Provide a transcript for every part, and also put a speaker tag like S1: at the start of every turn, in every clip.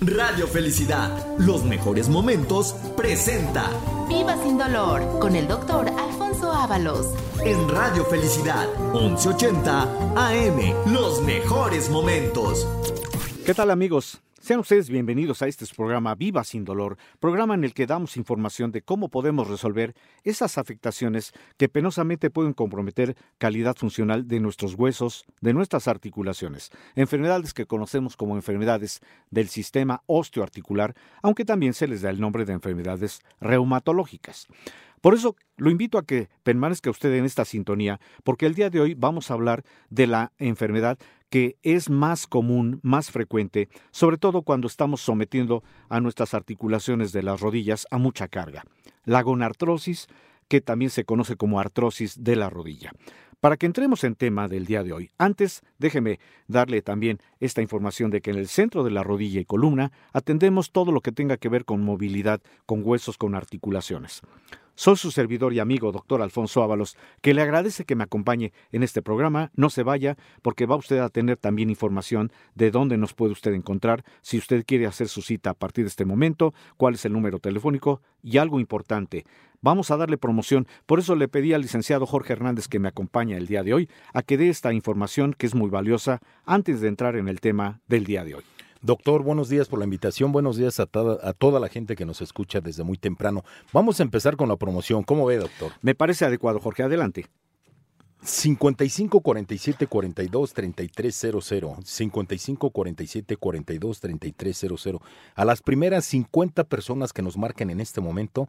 S1: Radio Felicidad, los mejores momentos, presenta
S2: Viva sin dolor con el doctor Alfonso Ábalos.
S1: En Radio Felicidad, 1180 AM, los mejores momentos.
S3: ¿Qué tal amigos? Sean ustedes bienvenidos a este programa Viva sin Dolor, programa en el que damos información de cómo podemos resolver esas afectaciones que penosamente pueden comprometer calidad funcional de nuestros huesos, de nuestras articulaciones, enfermedades que conocemos como enfermedades del sistema osteoarticular, aunque también se les da el nombre de enfermedades reumatológicas. Por eso lo invito a que permanezca usted en esta sintonía, porque el día de hoy vamos a hablar de la enfermedad que es más común, más frecuente, sobre todo cuando estamos sometiendo a nuestras articulaciones de las rodillas a mucha carga. La gonartrosis, que también se conoce como artrosis de la rodilla. Para que entremos en tema del día de hoy, antes déjeme darle también esta información de que en el centro de la rodilla y columna atendemos todo lo que tenga que ver con movilidad, con huesos, con articulaciones. Soy su servidor y amigo, doctor Alfonso Ábalos, que le agradece que me acompañe en este programa. No se vaya, porque va usted a tener también información de dónde nos puede usted encontrar, si usted quiere hacer su cita a partir de este momento, cuál es el número telefónico y algo importante. Vamos a darle promoción, por eso le pedí al licenciado Jorge Hernández que me acompaña el día de hoy a que dé esta información que es muy valiosa antes de entrar en el tema del día de hoy.
S4: Doctor, buenos días por la invitación, buenos días a, toda, a toda la gente que nos escucha desde muy temprano. Vamos a empezar con la promoción. ¿Cómo ve, doctor?
S3: Me parece adecuado, Jorge. Adelante.
S4: 55 47 42 33 00 55 47 42 33 00 a las primeras 50 personas que nos marquen en este momento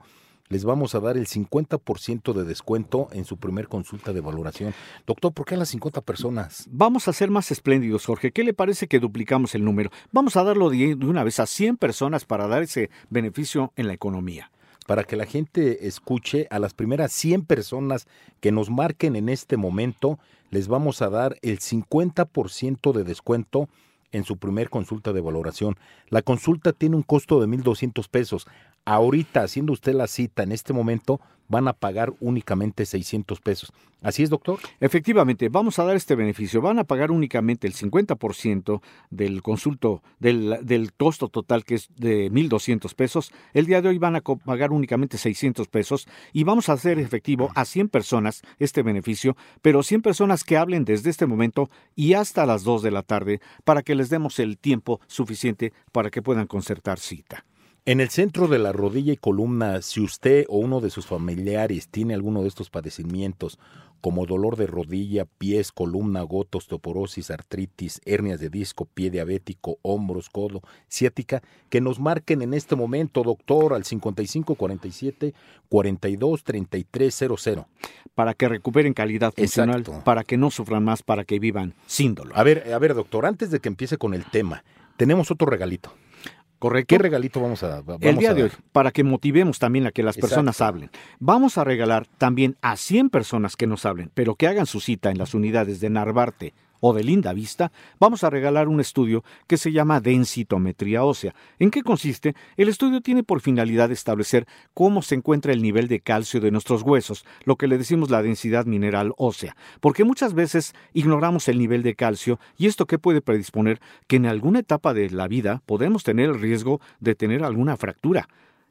S4: les vamos a dar el 50% de descuento en su primer consulta de valoración. Doctor, ¿por qué a las 50 personas?
S3: Vamos a ser más espléndidos, Jorge. ¿Qué le parece que duplicamos el número? Vamos a darlo de una vez a 100 personas para dar ese beneficio en la economía
S4: para que la gente escuche a las primeras 100 personas que nos marquen en este momento, les vamos a dar el 50% de descuento en su primer consulta de valoración. La consulta tiene un costo de 1.200 pesos. Ahorita, haciendo usted la cita en este momento, van a pagar únicamente 600 pesos. ¿Así es, doctor?
S3: Efectivamente, vamos a dar este beneficio. Van a pagar únicamente el 50% del consulto, del, costo total que es de 1.200 pesos. El día de hoy van a pagar únicamente 600 pesos y vamos a hacer efectivo a 100 personas este beneficio, pero 100 personas que hablen desde este momento y hasta las 2 de la tarde para que les demos el tiempo suficiente para que puedan concertar cita.
S4: En el centro de la rodilla y columna, si usted o uno de sus familiares tiene alguno de estos padecimientos, como dolor de rodilla, pies, columna, gota, osteoporosis, artritis, hernias de disco, pie diabético, hombros, codo, ciática, que nos marquen en este momento, doctor, al 5547 42
S3: Para que recuperen calidad funcional, para que no sufran más, para que vivan sin dolor.
S4: A ver, a ver, doctor, antes de que empiece con el tema, tenemos otro regalito.
S3: Correcto.
S4: ¿Qué regalito vamos a dar?
S3: El día de hoy, para que motivemos también a que las personas hablen. Vamos a regalar también a 100 personas que nos hablen, pero que hagan su cita en las unidades de Narvarte, o de linda vista, vamos a regalar un estudio que se llama densitometría ósea. ¿En qué consiste? El estudio tiene por finalidad establecer cómo se encuentra el nivel de calcio de nuestros huesos, lo que le decimos la densidad mineral ósea, porque muchas veces ignoramos el nivel de calcio y esto que puede predisponer que en alguna etapa de la vida podemos tener el riesgo de tener alguna fractura.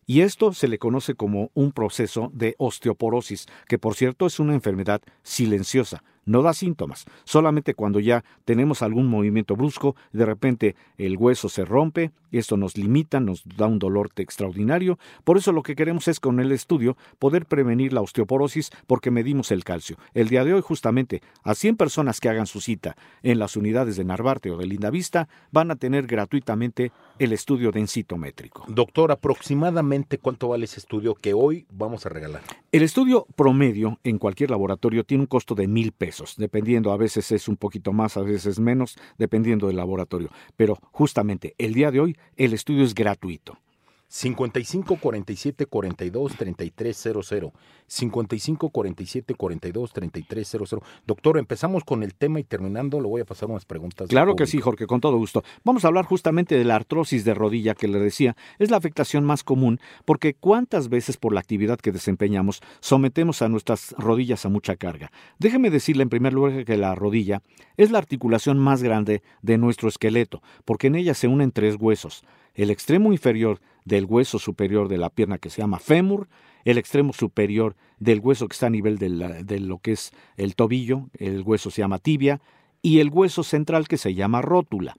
S3: Y esto se le conoce como un proceso de osteoporosis, que por cierto es una enfermedad silenciosa no da síntomas. Solamente cuando ya tenemos algún movimiento brusco, de repente el hueso se rompe, esto nos limita, nos da un dolor extraordinario. Por eso lo que queremos es con el estudio poder prevenir la osteoporosis porque medimos el calcio. El día de hoy justamente a 100 personas que hagan su cita en las unidades de Narvarte o de Lindavista van a tener gratuitamente el estudio densitométrico.
S4: Doctor, aproximadamente cuánto vale ese estudio que hoy vamos a regalar.
S3: El estudio promedio en cualquier laboratorio tiene un costo de mil pesos dependiendo, a veces es un poquito más, a veces menos, dependiendo del laboratorio. Pero justamente el día de hoy el estudio es gratuito.
S4: 55 47 42 33 00. 55 47 42 33 00. Doctor, empezamos con el tema y terminando le voy a pasar unas preguntas.
S3: Claro que sí, Jorge, con todo gusto. Vamos a hablar justamente de la artrosis de rodilla que le decía. Es la afectación más común porque cuántas veces por la actividad que desempeñamos sometemos a nuestras rodillas a mucha carga. Déjeme decirle en primer lugar que la rodilla es la articulación más grande de nuestro esqueleto porque en ella se unen tres huesos el extremo inferior del hueso superior de la pierna que se llama fémur, el extremo superior del hueso que está a nivel de, lo que es el tobillo, el hueso se llama tibia, y el hueso central que se llama rótula.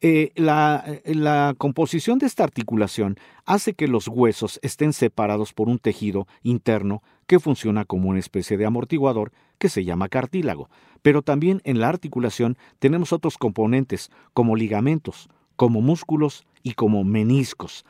S3: Eh, la, la, composición de esta articulación hace que los huesos estén separados por un tejido interno que funciona como una especie de amortiguador que se llama cartílago. Pero también en la articulación tenemos otros componentes como ligamentos, como músculos y como meniscos.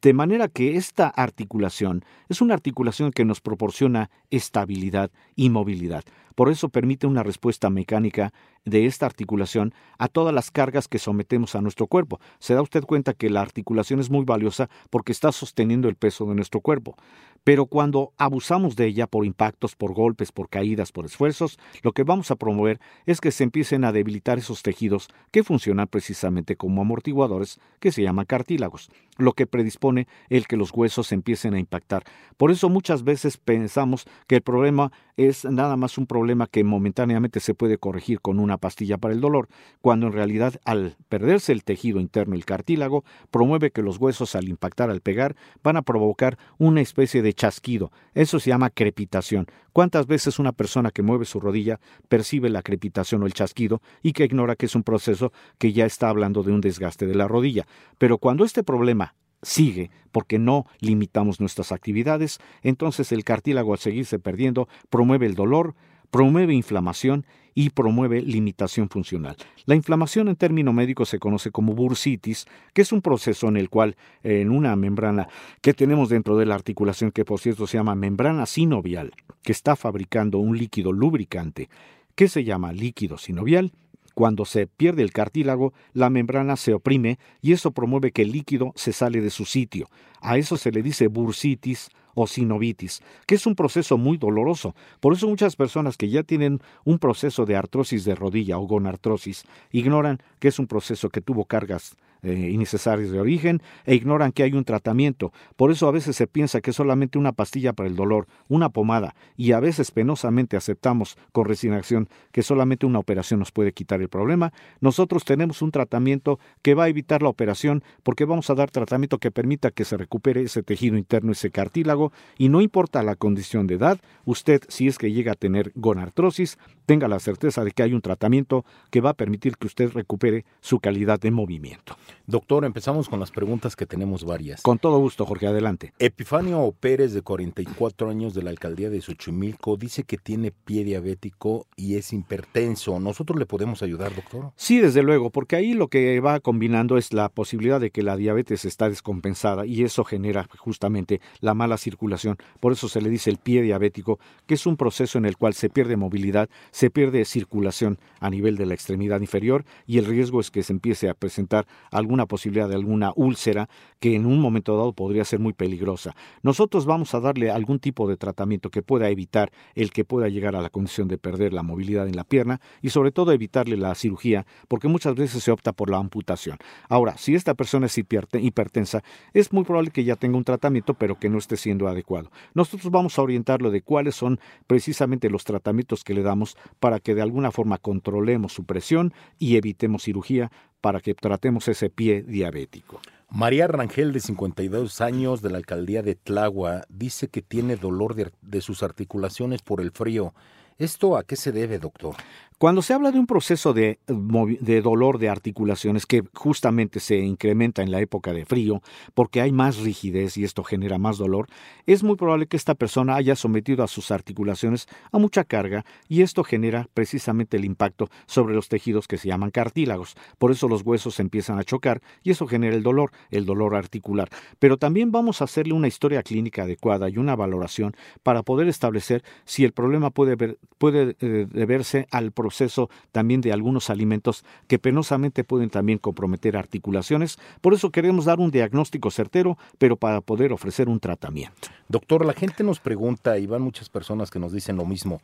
S3: De manera que esta articulación es una articulación que nos proporciona estabilidad y movilidad. Por eso permite una respuesta mecánica de esta articulación a todas las cargas que sometemos a nuestro cuerpo. Se da usted cuenta que la articulación es muy valiosa porque está sosteniendo el peso de nuestro cuerpo. Pero cuando abusamos de ella por impactos, por golpes, por caídas, por esfuerzos, lo que vamos a promover es que se empiecen a debilitar esos tejidos que funcionan precisamente como amortiguadores que se llaman cartílagos, lo que predispone el que los huesos empiecen a impactar. Por eso muchas veces pensamos que el problema es nada más un problema que momentáneamente se puede corregir con una pastilla para el dolor, cuando en realidad al perderse el tejido interno, el cartílago, promueve que los huesos al impactar, al pegar, van a provocar una especie de chasquido. Eso se llama crepitación. ¿Cuántas veces una persona que mueve su rodilla percibe la crepitación o el chasquido y que ignora que es un proceso que ya está hablando de un desgaste de la rodilla? Pero cuando este problema sigue porque no limitamos nuestras actividades, entonces el cartílago al seguirse perdiendo promueve el dolor, promueve inflamación y promueve limitación funcional. La inflamación en término médico se conoce como bursitis, que es un proceso en el cual en una membrana que tenemos dentro de la articulación, que por cierto se llama membrana sinovial, que está fabricando un líquido lubricante, que se llama líquido sinovial, cuando se pierde el cartílago, la membrana se oprime y eso promueve que el líquido se sale de su sitio. A eso se le dice bursitis o sinovitis, que es un proceso muy doloroso. Por eso muchas personas que ya tienen un proceso de artrosis de rodilla o gonartrosis ignoran que es un proceso que tuvo cargas eh, innecesarios de origen e ignoran que hay un tratamiento. Por eso a veces se piensa que solamente una pastilla para el dolor, una pomada, y a veces penosamente aceptamos con resignación que solamente una operación nos puede quitar el problema. Nosotros tenemos un tratamiento que va a evitar la operación porque vamos a dar tratamiento que permita que se recupere ese tejido interno, ese cartílago, y no importa la condición de edad, usted si es que llega a tener gonartrosis, tenga la certeza de que hay un tratamiento que va a permitir que usted recupere su calidad de movimiento.
S4: Doctor, empezamos con las preguntas que tenemos varias.
S3: Con todo gusto, Jorge, adelante.
S4: Epifanio Pérez, de 44 años, de la alcaldía de Xochimilco, dice que tiene pie diabético y es hipertenso. ¿Nosotros le podemos ayudar, doctor?
S3: Sí, desde luego, porque ahí lo que va combinando es la posibilidad de que la diabetes está descompensada y eso genera justamente la mala circulación. Por eso se le dice el pie diabético, que es un proceso en el cual se pierde movilidad, se pierde circulación a nivel de la extremidad inferior y el riesgo es que se empiece a presentar alguna posibilidad de alguna úlcera que en un momento dado podría ser muy peligrosa. Nosotros vamos a darle algún tipo de tratamiento que pueda evitar el que pueda llegar a la condición de perder la movilidad en la pierna y sobre todo evitarle la cirugía porque muchas veces se opta por la amputación. Ahora, si esta persona es hipertensa, es muy probable que ya tenga un tratamiento pero que no esté siendo adecuado. Nosotros vamos a orientarlo de cuáles son precisamente los tratamientos que le damos para que de alguna forma controlemos su presión y evitemos cirugía para que tratemos ese pie diabético.
S4: María Rangel, de 52 años, de la alcaldía de Tlagua, dice que tiene dolor de, de sus articulaciones por el frío. ¿Esto a qué se debe, doctor?
S3: Cuando se habla de un proceso de, de, dolor de articulaciones que justamente se incrementa en la época de frío, porque hay más rigidez y esto genera más dolor, es muy probable que esta persona haya sometido a sus articulaciones a mucha carga y esto genera precisamente el impacto sobre los tejidos que se llaman cartílagos. Por eso los huesos empiezan a chocar y eso genera el dolor, el dolor articular. Pero también vamos a hacerle una historia clínica adecuada y una valoración para poder establecer si el problema puede, puede eh, deberse al proceso proceso también de algunos alimentos que penosamente pueden también comprometer articulaciones. Por eso queremos dar un diagnóstico certero, pero para poder ofrecer un tratamiento.
S4: Doctor, la gente nos pregunta, y van muchas personas que nos dicen lo mismo,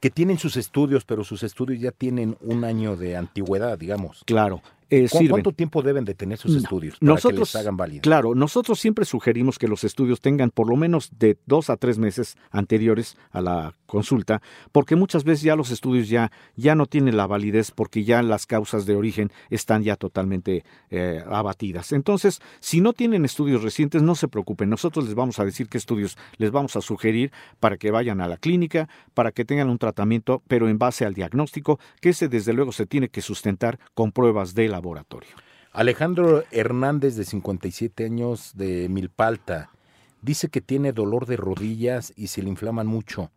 S4: que tienen sus estudios, pero sus estudios ya tienen un año de antigüedad, digamos.
S3: Claro, eh, sirven.
S4: ¿Cuánto tiempo deben de tener sus
S3: No,
S4: estudios para
S3: nosotros-
S4: que les hagan válidos?
S3: Claro, nosotros siempre sugerimos que los estudios tengan por lo menos de dos a tres meses anteriores a la consulta, porque muchas veces ya los estudios ya, ya no tienen la validez porque ya las causas de origen están ya totalmente eh, abatidas. Entonces, si no tienen estudios recientes, no se preocupen. Nosotros les vamos a decir qué estudios les vamos a sugerir para que vayan a la clínica, para que tengan un tratamiento, pero en base al diagnóstico, que ese desde luego se tiene que sustentar con pruebas de laboratorio.
S4: Alejandro Hernández, de 57 años, de Milpalta, dice que tiene dolor de rodillas y se le inflaman mucho.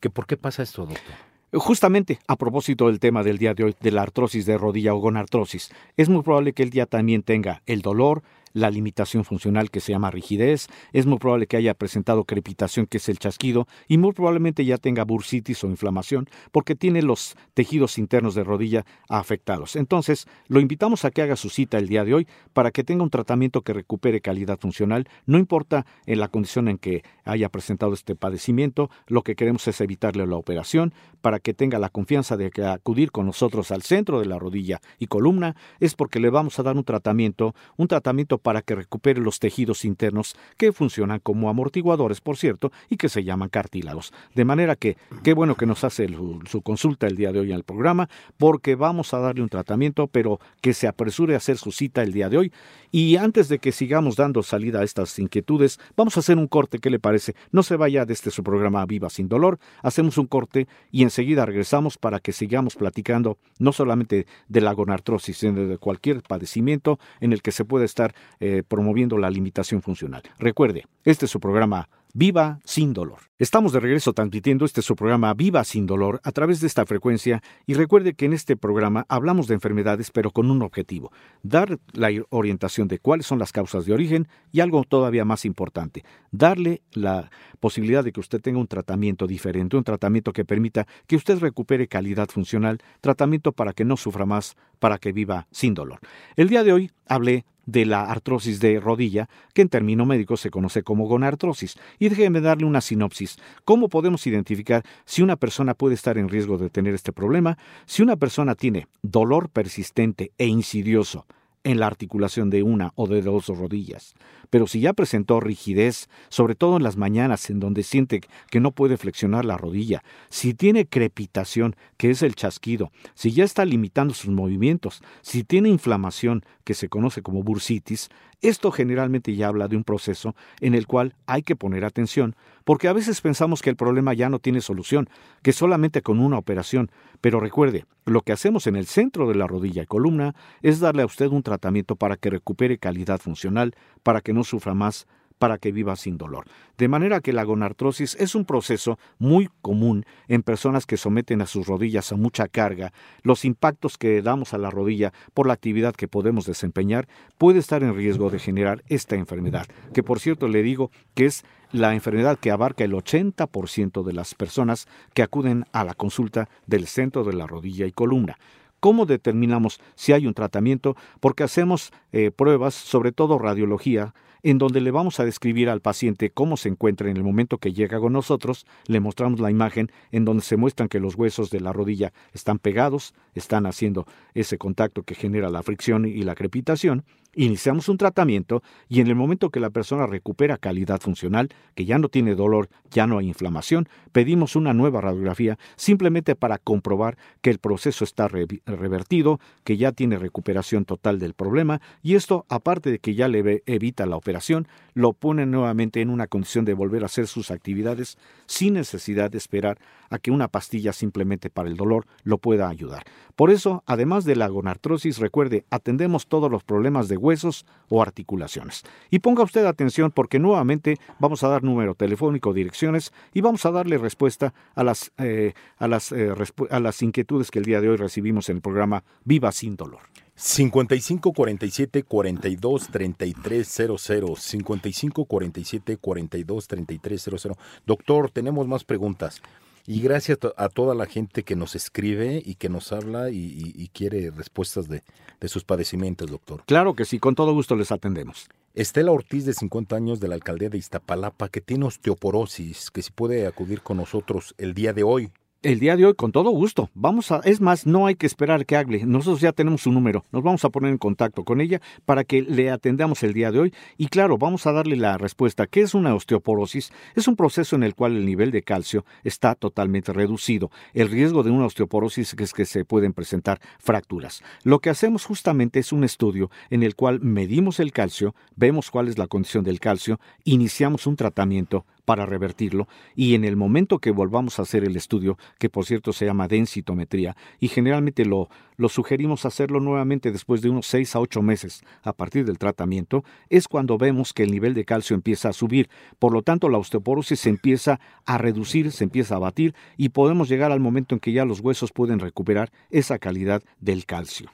S4: ¿Que ¿Por qué pasa esto, doctor?
S3: Justamente a propósito del tema del día de hoy, de la artrosis de rodilla o gonartrosis, es muy probable que el día también tenga el dolor, la limitación funcional que se llama rigidez, es muy probable que haya presentado crepitación que es el chasquido y muy probablemente ya tenga bursitis o inflamación porque tiene los tejidos internos de rodilla afectados. Entonces, lo invitamos a que haga su cita el día de hoy para que tenga un tratamiento que recupere calidad funcional, no importa en la condición en que haya presentado este padecimiento, lo que queremos es evitarle la operación para que tenga la confianza de que acudir con nosotros al centro de la rodilla y columna. Es porque le vamos a dar un tratamiento, un tratamiento para que recupere los tejidos internos que funcionan como amortiguadores, por cierto, y que se llaman cartílagos. De manera que, qué bueno que nos hace su consulta el día de hoy en el programa, porque vamos a darle un tratamiento, pero que se apresure a hacer su cita el día de hoy. Y antes de que sigamos dando salida a estas inquietudes, vamos a hacer un corte, ¿qué le parece? No se vaya desde su programa Viva sin dolor, hacemos un corte y enseguida regresamos para que sigamos platicando no solamente de la gonartrosis, sino de cualquier padecimiento en el que se puede estar eh, promoviendo la limitación funcional. Recuerde, este es su programa Viva sin dolor. Estamos de regreso transmitiendo este su programa Viva sin dolor a través de esta frecuencia y recuerde que en este programa hablamos de enfermedades pero con un objetivo, dar la orientación de cuáles son las causas de origen y algo todavía más importante, darle la posibilidad de que usted tenga un tratamiento diferente, un tratamiento que permita que usted recupere calidad funcional, tratamiento para que no sufra más, para que viva sin dolor. El día de hoy hablé de la artrosis de rodilla, que en término médico se conoce como gonartrosis. Y déjeme darle una sinopsis. ¿Cómo podemos identificar si una persona puede estar en riesgo de tener este problema? Si una persona tiene dolor persistente e insidioso en la articulación de una o de dos rodillas, pero si ya presentó rigidez, sobre todo en las mañanas en donde siente que no puede flexionar la rodilla, si tiene crepitación, que es el chasquido, si ya está limitando sus movimientos, si tiene inflamación, que se conoce como bursitis, esto generalmente ya habla de un proceso en el cual hay que poner atención, porque a veces pensamos que el problema ya no tiene solución, que solamente con una operación, pero recuerde, lo que hacemos en el centro de la rodilla y columna es darle a usted un tratamiento para que recupere calidad funcional, para que no sufra más, para que viva sin dolor. De manera que la gonartrosis es un proceso muy común en personas que someten a sus rodillas a mucha carga. Los impactos que damos a la rodilla por la actividad que podemos desempeñar puede estar en riesgo de generar esta enfermedad, que por cierto le digo que es la enfermedad que abarca el 80% de las personas que acuden a la consulta del centro de la rodilla y columna. ¿Cómo determinamos si hay un tratamiento? Porque hacemos eh, pruebas, sobre todo radiología, en donde le vamos a describir al paciente cómo se encuentra en el momento que llega con nosotros, le mostramos la imagen en donde se muestran que los huesos de la rodilla están pegados, están haciendo ese contacto que genera la fricción y la crepitación, iniciamos un tratamiento y en el momento que la persona recupera calidad funcional, que ya no tiene dolor, ya no hay inflamación, pedimos una nueva radiografía simplemente para comprobar que el proceso está re revertido, que ya tiene recuperación total del problema y esto, aparte de que ya le evita la operación, lo pone nuevamente en una condición de volver a hacer sus actividades sin necesidad de esperar a que una pastilla simplemente para el dolor lo pueda ayudar. Por eso, además de la gonartrosis, recuerde, atendemos todos los problemas de huesos o articulaciones. Y ponga usted atención porque nuevamente vamos a dar número telefónico, direcciones y vamos a darle respuesta a las, eh, a las, eh, a las inquietudes que el día de hoy recibimos en el programa Viva sin dolor.
S4: 55 47 42 33 00 55 47 42 33 00 Doctor, tenemos más preguntas. Y gracias a toda la gente que nos escribe y que nos habla y, y, y quiere respuestas de, de, sus padecimientos, doctor.
S3: Claro que sí, con todo gusto les atendemos.
S4: Estela Ortiz, de 50 años, de la alcaldía de Iztapalapa, que tiene osteoporosis, que si puede acudir con nosotros el día de hoy
S3: El día de hoy, con todo gusto. Vamos a, es más, no hay que esperar que hable. Nosotros ya tenemos su número. Nos vamos a poner en contacto con ella para que le atendamos el día de hoy. Y claro, vamos a darle la respuesta. ¿Qué es una osteoporosis? Es un proceso en el cual el nivel de calcio está totalmente reducido. El riesgo de una osteoporosis es que se pueden presentar fracturas. Lo que hacemos justamente es un estudio en el cual medimos el calcio, vemos cuál es la condición del calcio, iniciamos un tratamiento para revertirlo y en el momento que volvamos a hacer el estudio, que por cierto se llama densitometría, y generalmente lo, lo sugerimos hacerlo nuevamente después de unos 6 a 8 meses a partir del tratamiento, es cuando vemos que el nivel de calcio empieza a subir. Por lo tanto, la osteoporosis se empieza a reducir, se empieza a batir y podemos llegar al momento en que ya los huesos pueden recuperar esa calidad del calcio.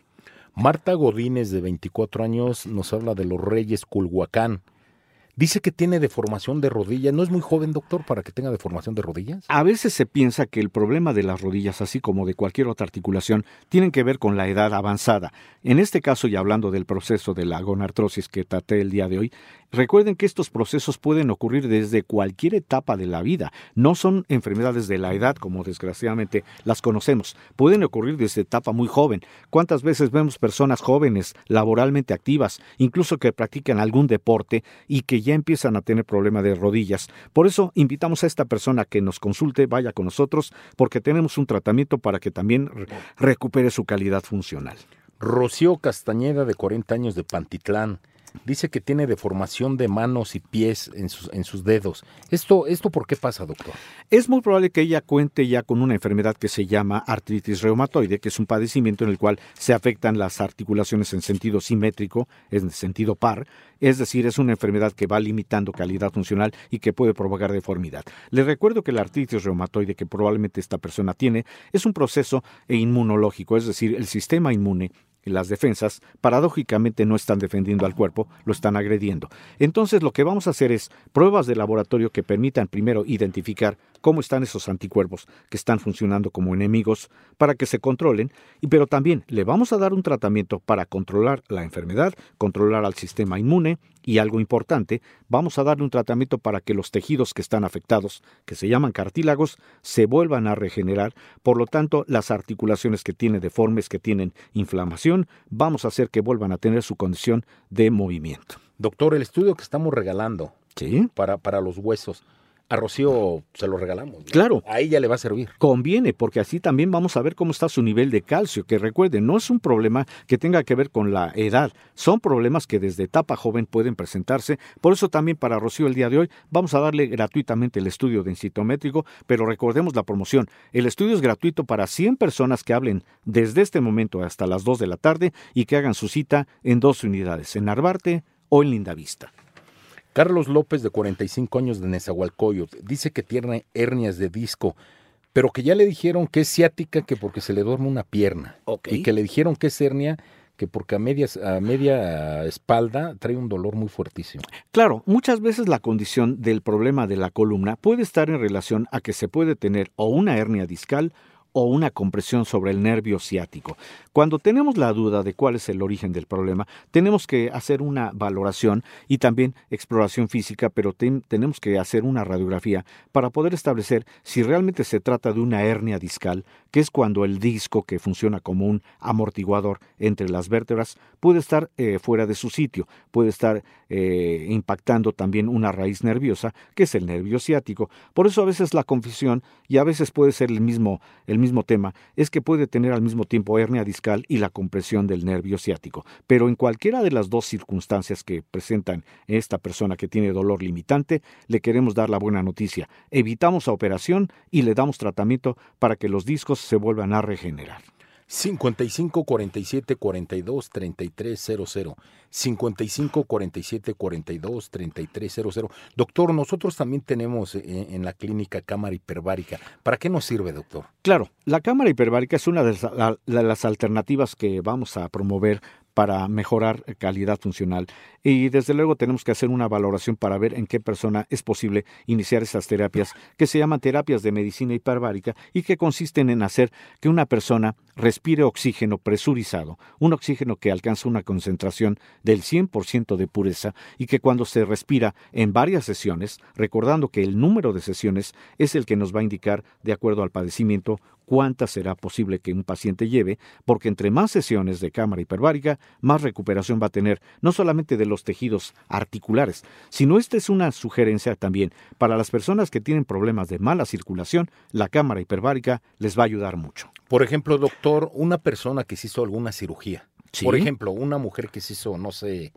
S4: Marta Godínez, de 24 años, nos habla de los Reyes Culhuacán. Dice que tiene deformación de rodilla. ¿No es muy joven, doctor, para que tenga deformación de rodillas?
S3: A veces se piensa que el problema de las rodillas, así como de cualquier otra articulación, tienen que ver con la edad avanzada. En este caso, y hablando del proceso de la gonartrosis que traté el día de hoy, recuerden que estos procesos pueden ocurrir desde cualquier etapa de la vida. No son enfermedades de la edad, como desgraciadamente las conocemos. Pueden ocurrir desde etapa muy joven. ¿Cuántas veces vemos personas jóvenes, laboralmente activas, incluso que practican algún deporte y que ya empiezan a tener problemas de rodillas. Por eso invitamos a esta persona que nos consulte, vaya con nosotros, porque tenemos un tratamiento para que también recupere su calidad funcional.
S4: Rocío Castañeda, de 40 años de Pantitlán, dice que tiene deformación de manos y pies en sus, dedos. ¿Esto, ¿Esto por qué pasa, doctor?
S3: Es muy probable que ella cuente ya con una enfermedad que se llama artritis reumatoide, que es un padecimiento en el cual se afectan las articulaciones en sentido simétrico, en sentido par, es decir, es una enfermedad que va limitando calidad funcional y que puede provocar deformidad. Le recuerdo que la artritis reumatoide que probablemente esta persona tiene es un proceso inmunológico, es decir, el sistema inmune las defensas, paradójicamente no están defendiendo al cuerpo, lo están agrediendo. Entonces lo que vamos a hacer es pruebas de laboratorio que permitan primero identificar cómo están esos anticuerpos que están funcionando como enemigos para que se controlen, y pero también le vamos a dar un tratamiento para controlar la enfermedad, controlar al sistema inmune y algo importante, vamos a darle un tratamiento para que los tejidos que están afectados, que se llaman cartílagos, se vuelvan a regenerar, por lo tanto las articulaciones que tiene deformes, que tienen inflamación, vamos a hacer que vuelvan a tener su condición de movimiento.
S4: Doctor, el estudio que estamos regalando
S3: ¿Sí?
S4: para, para los huesos, a Rocío se lo regalamos.
S3: Claro.
S4: A ella le va a servir.
S3: Conviene, porque así también vamos a ver cómo está su nivel de calcio, que recuerden, no es un problema que tenga que ver con la edad, son problemas que desde etapa joven pueden presentarse. Por eso también para Rocío el día de hoy vamos a darle gratuitamente el estudio densitométrico, pero recordemos la promoción. El estudio es gratuito para 100 personas que hablen desde este momento hasta las 2 de la tarde y que hagan su cita en dos unidades, en Narvarte o en Lindavista.
S4: Carlos López, de 45 años de Nezahualcóyotl, dice que tiene hernias de disco, pero que ya le dijeron que es ciática que porque se le duerme una pierna. Y que le dijeron que es hernia que porque a, medias, a media espalda trae un dolor muy fuertísimo.
S3: Claro, muchas veces la condición del problema de la columna puede estar en relación a que se puede tener o una hernia discal o una compresión sobre el nervio ciático. Cuando tenemos la duda de cuál es el origen del problema, tenemos que hacer una valoración y también exploración física, pero ten- tenemos que hacer una radiografía para poder establecer si realmente se trata de una hernia discal, que es cuando el disco que funciona como un amortiguador entre las vértebras puede estar eh, fuera de su sitio, puede estar eh, impactando también una raíz nerviosa, que es el nervio ciático. Por eso a veces la confusión, y a veces puede ser el mismo tema, es que puede tener al mismo tiempo hernia discal y la compresión del nervio ciático. Pero en cualquiera de las dos circunstancias que presentan esta persona que tiene dolor limitante, le queremos dar la buena noticia. Evitamos la operación y le damos tratamiento para que los discos se vuelvan a regenerar.
S4: 55 47 42 33 00. 55 47 42 33 00. Doctor, nosotros también tenemos eh, en la clínica cámara hiperbárica. ¿Para qué nos sirve, doctor?
S3: Claro, la cámara hiperbárica es una de las, la- de las alternativas que vamos a promover para mejorar calidad funcional. Y desde luego tenemos que hacer una valoración para ver en qué persona es posible iniciar esas terapias que se llaman terapias de medicina hiperbárica y que consisten en hacer que una persona respire oxígeno presurizado, un oxígeno que alcanza una concentración del 100% de pureza y que cuando se respira en varias sesiones, recordando que el número de sesiones es el que nos va a indicar, de acuerdo al padecimiento, cuántas será posible que un paciente lleve, porque entre más sesiones de cámara hiperbárica, más recuperación va a tener, no solamente de los tejidos articulares, sino esta es una sugerencia también para las personas que tienen problemas de mala circulación, la cámara hiperbárica les va a ayudar mucho.
S4: Por ejemplo, doctor, una persona que se hizo alguna cirugía, por ejemplo, una mujer que se hizo, no sé,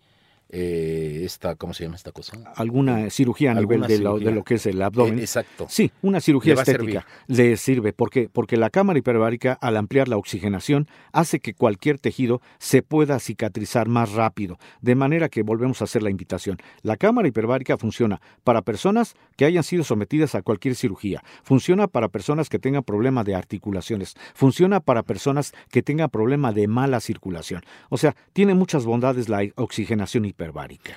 S4: eh, esta, ¿cómo se llama esta cosa?
S3: Alguna cirugía a nivel de lo, de lo, que es el abdomen.
S4: Eh, exacto.
S3: Sí, una cirugía estética le sirve porque porque la cámara hiperbárica al ampliar la oxigenación hace que cualquier tejido se pueda cicatrizar más rápido, de manera que volvemos a hacer la invitación. La cámara hiperbárica funciona para personas que hayan sido sometidas a cualquier cirugía, funciona para personas que tengan problema de articulaciones, funciona para personas que tengan problema de mala circulación. O sea, tiene muchas bondades la oxigenación hiperbárica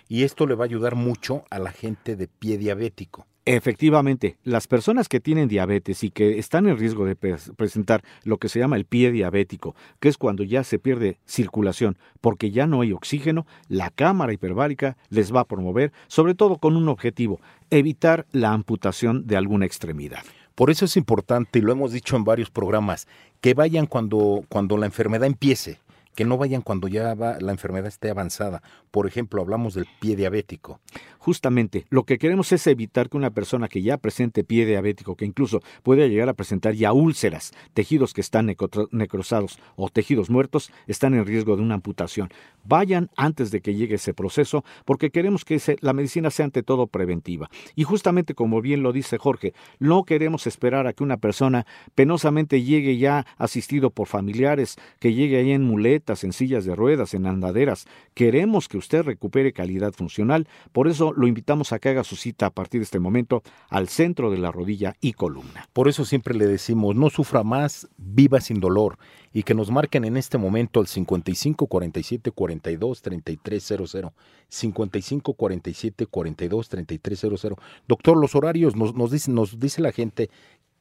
S4: y esto le va a ayudar mucho a la gente de pie diabético.
S3: Efectivamente, las personas que tienen diabetes y que están en riesgo de presentar lo que se llama el pie diabético, que es cuando ya se pierde circulación porque ya no hay oxígeno, la cámara hiperbárica les va a promover, sobre todo con un objetivo, evitar la amputación de alguna extremidad.
S4: Por eso es importante, y lo hemos dicho en varios programas, que vayan cuando, cuando la enfermedad empiece que no vayan cuando ya va, la enfermedad esté avanzada. Por ejemplo, hablamos del pie diabético.
S3: Justamente, lo que queremos es evitar que una persona que ya presente pie diabético, que incluso puede llegar a presentar ya úlceras, tejidos que están necrosados o tejidos muertos, están en riesgo de una amputación. Vayan antes de que llegue ese proceso, porque queremos que la medicina sea ante todo preventiva. Y justamente como bien lo dice Jorge, no queremos esperar a que una persona penosamente llegue ya asistido por familiares, que llegue ahí en muletas, en sillas de ruedas, en andaderas. Queremos que usted recupere calidad funcional, por eso lo invitamos a que haga su cita a partir de este momento al centro de la rodilla y columna.
S4: Por eso siempre le decimos, no sufra más, viva sin dolor y que nos marquen en este momento al 55 47 42 33 00. 55 47 42 33 00. Doctor, los horarios nos, nos, dice, nos dice la gente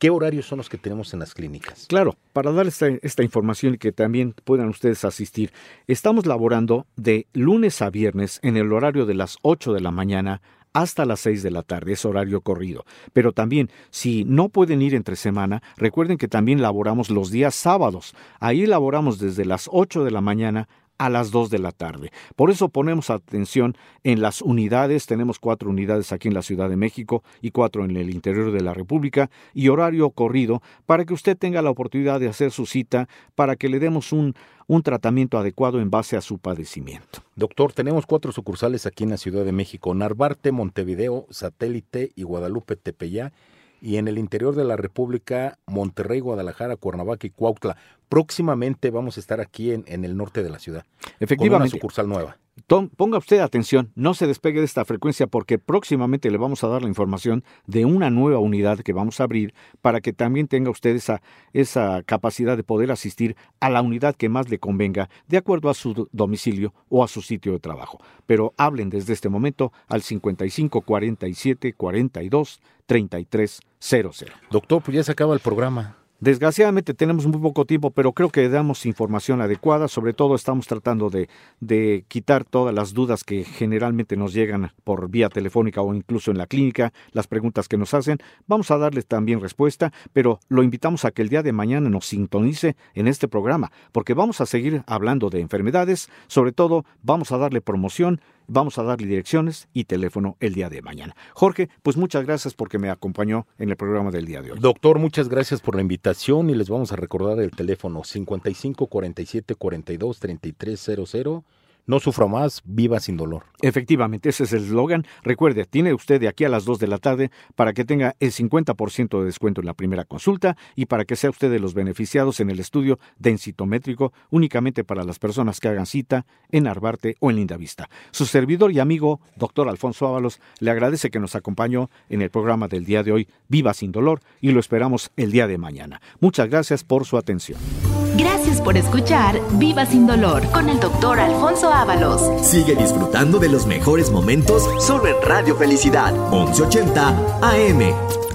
S4: ¿Qué horarios son los que tenemos en las clínicas?
S3: Claro, para dar esta, información y que también puedan ustedes asistir, estamos laborando de lunes a viernes en el horario de las 8 de la mañana hasta las 6 de la tarde, es horario corrido. Pero también, si no pueden ir entre semana, recuerden que también laboramos los días sábados. Ahí laboramos desde las 8 de la mañana a las 2 de la tarde. Por eso ponemos atención en las unidades. Tenemos cuatro unidades aquí en la Ciudad de México y cuatro en el interior de la República y horario corrido para que usted tenga la oportunidad de hacer su cita para que le demos un, un tratamiento adecuado en base a su padecimiento.
S4: Doctor, tenemos cuatro sucursales aquí en la Ciudad de México, Narvarte, Montevideo, Satélite y Guadalupe Tepeyá y en el interior de la República, Monterrey, Guadalajara, Cuernavaca y Cuautla. Próximamente vamos a estar aquí en, en el norte de la ciudad.
S3: Efectivamente. Con
S4: una sucursal nueva.
S3: Ponga usted atención, no se despegue de esta frecuencia porque próximamente le vamos a dar la información de una nueva unidad que vamos a abrir para que también tenga usted esa, esa capacidad de poder asistir a la unidad que más le convenga de acuerdo a su domicilio o a su sitio de trabajo. Pero hablen desde este momento al 55 47 42 3300.
S4: Doctor, pues ya se acaba el programa.
S3: Desgraciadamente tenemos muy poco tiempo, pero creo que damos información adecuada. Sobre todo estamos tratando de, de, quitar todas las dudas que generalmente nos llegan por vía telefónica o incluso en la clínica, las preguntas que nos hacen. Vamos a darles también respuesta, pero lo invitamos a que el día de mañana nos sintonice en este programa, porque vamos a seguir hablando de enfermedades. Sobre todo vamos a darle promoción Vamos a darle direcciones y teléfono el día de mañana. Jorge, pues muchas gracias porque me acompañó en el programa del día de hoy.
S4: Doctor, muchas gracias por la invitación y les vamos a recordar el teléfono 55 47 42 33 00 no sufra más, viva sin dolor.
S3: Efectivamente, ese es el eslogan. Recuerde, tiene usted de aquí a las 2 de la tarde para que tenga el 50% de descuento en la primera consulta y para que sea usted de los beneficiados en el estudio densitométrico únicamente para las personas que hagan cita en Arbarte o en Lindavista. Su servidor y amigo, doctor Alfonso Ábalos, le agradece que nos acompañó en el programa del día de hoy, Viva sin dolor, y lo esperamos el día de mañana. Muchas gracias por su atención.
S2: Gracias por escuchar Viva sin dolor con el doctor Alfonso Ábalos.
S1: Sigue disfrutando de los mejores momentos solo en Radio Felicidad 1180 AM.